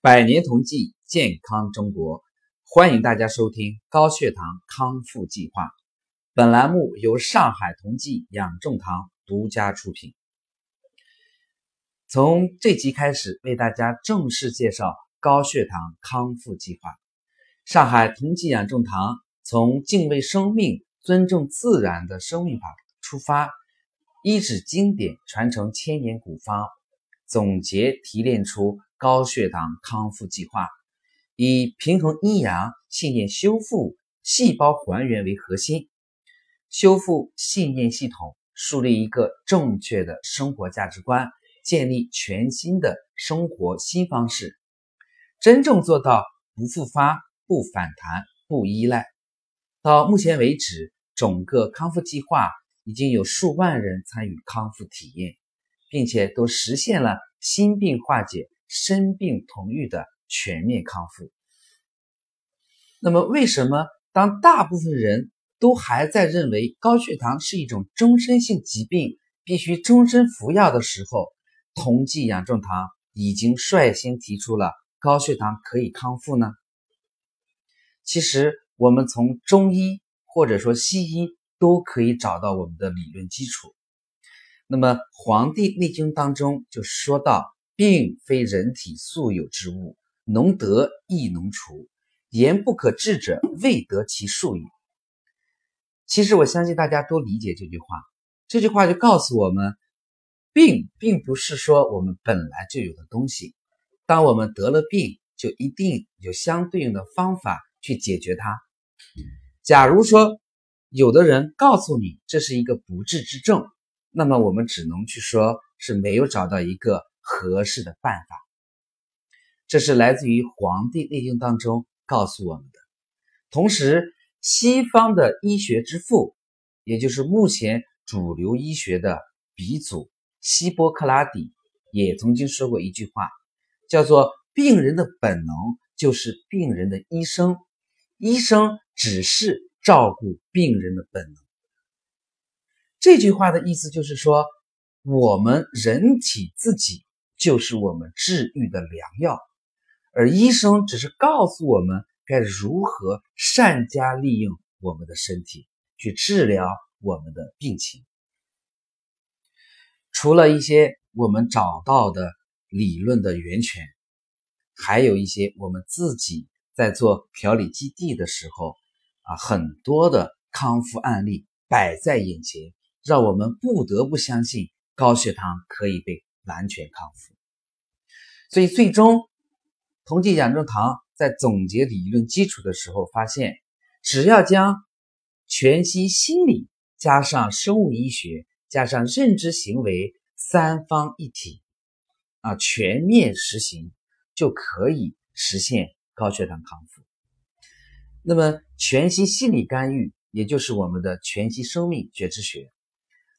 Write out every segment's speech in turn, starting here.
百年同济，健康中国，欢迎大家收听高血糖康复计划。本栏目由上海同济养正堂独家出品。从这集开始，为大家正式介绍高血糖康复计划。上海同济养正堂从敬畏生命、尊重自然的生命法出发，依止经典，传承千年古方，总结提炼出。高血糖康复计划以平衡阴阳、信念修复、细胞还原为核心，修复信念系统，树立一个正确的生活价值观，建立全新的生活新方式，真正做到不复发、不反弹、不依赖。到目前为止，整个康复计划已经有数万人参与康复体验，并且都实现了心病化解。生病同愈的全面康复。那么，为什么当大部分人都还在认为高血糖是一种终身性疾病，必须终身服药的时候，同济养正堂已经率先提出了高血糖可以康复呢？其实，我们从中医或者说西医都可以找到我们的理论基础。那么，《黄帝内经》当中就说到。病非人体素有之物，能得亦能除。言不可治者，未得其术也。其实我相信大家都理解这句话。这句话就告诉我们，病并不是说我们本来就有的东西。当我们得了病，就一定有相对应的方法去解决它。假如说有的人告诉你这是一个不治之症，那么我们只能去说是没有找到一个。合适的办法，这是来自于《黄帝内经》当中告诉我们的。同时，西方的医学之父，也就是目前主流医学的鼻祖希波克拉底，也曾经说过一句话，叫做“病人的本能就是病人的医生，医生只是照顾病人的本能。”这句话的意思就是说，我们人体自己。就是我们治愈的良药，而医生只是告诉我们该如何善加利用我们的身体去治疗我们的病情。除了一些我们找到的理论的源泉，还有一些我们自己在做调理基地的时候啊，很多的康复案例摆在眼前，让我们不得不相信高血糖可以被。完全康复，所以最终同济养正堂在总结理论基础的时候发现，只要将全息心理加上生物医学加上认知行为三方一体啊全面实行，就可以实现高血糖康复。那么全息心理干预，也就是我们的全息生命觉知学，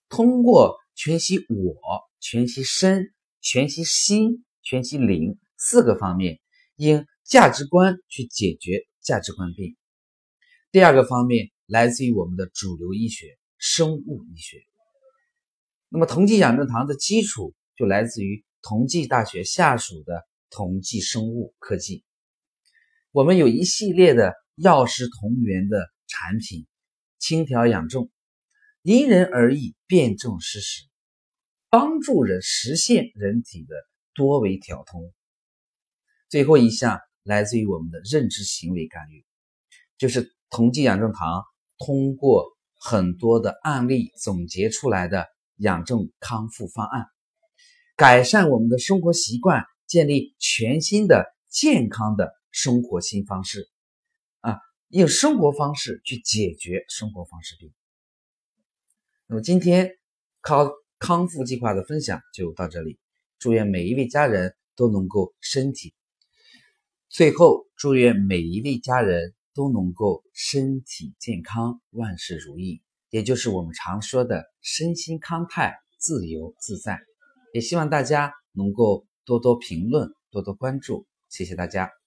通过全息我。全息身、全息心、全息灵四个方面，应价值观去解决价值观病。第二个方面来自于我们的主流医学——生物医学。那么同济养正堂的基础就来自于同济大学下属的同济生物科技。我们有一系列的药食同源的产品，轻调养正，因人而异，辨证施实。帮助人实现人体的多维调通。最后一项来自于我们的认知行为干预，就是同济养正堂通过很多的案例总结出来的养正康复方案，改善我们的生活习惯，建立全新的健康的生活新方式。啊，用生活方式去解决生活方式病。那么今天康。康复计划的分享就到这里，祝愿每一位家人都能够身体。最后，祝愿每一位家人都能够身体健康，万事如意，也就是我们常说的身心康泰、自由自在。也希望大家能够多多评论，多多关注，谢谢大家。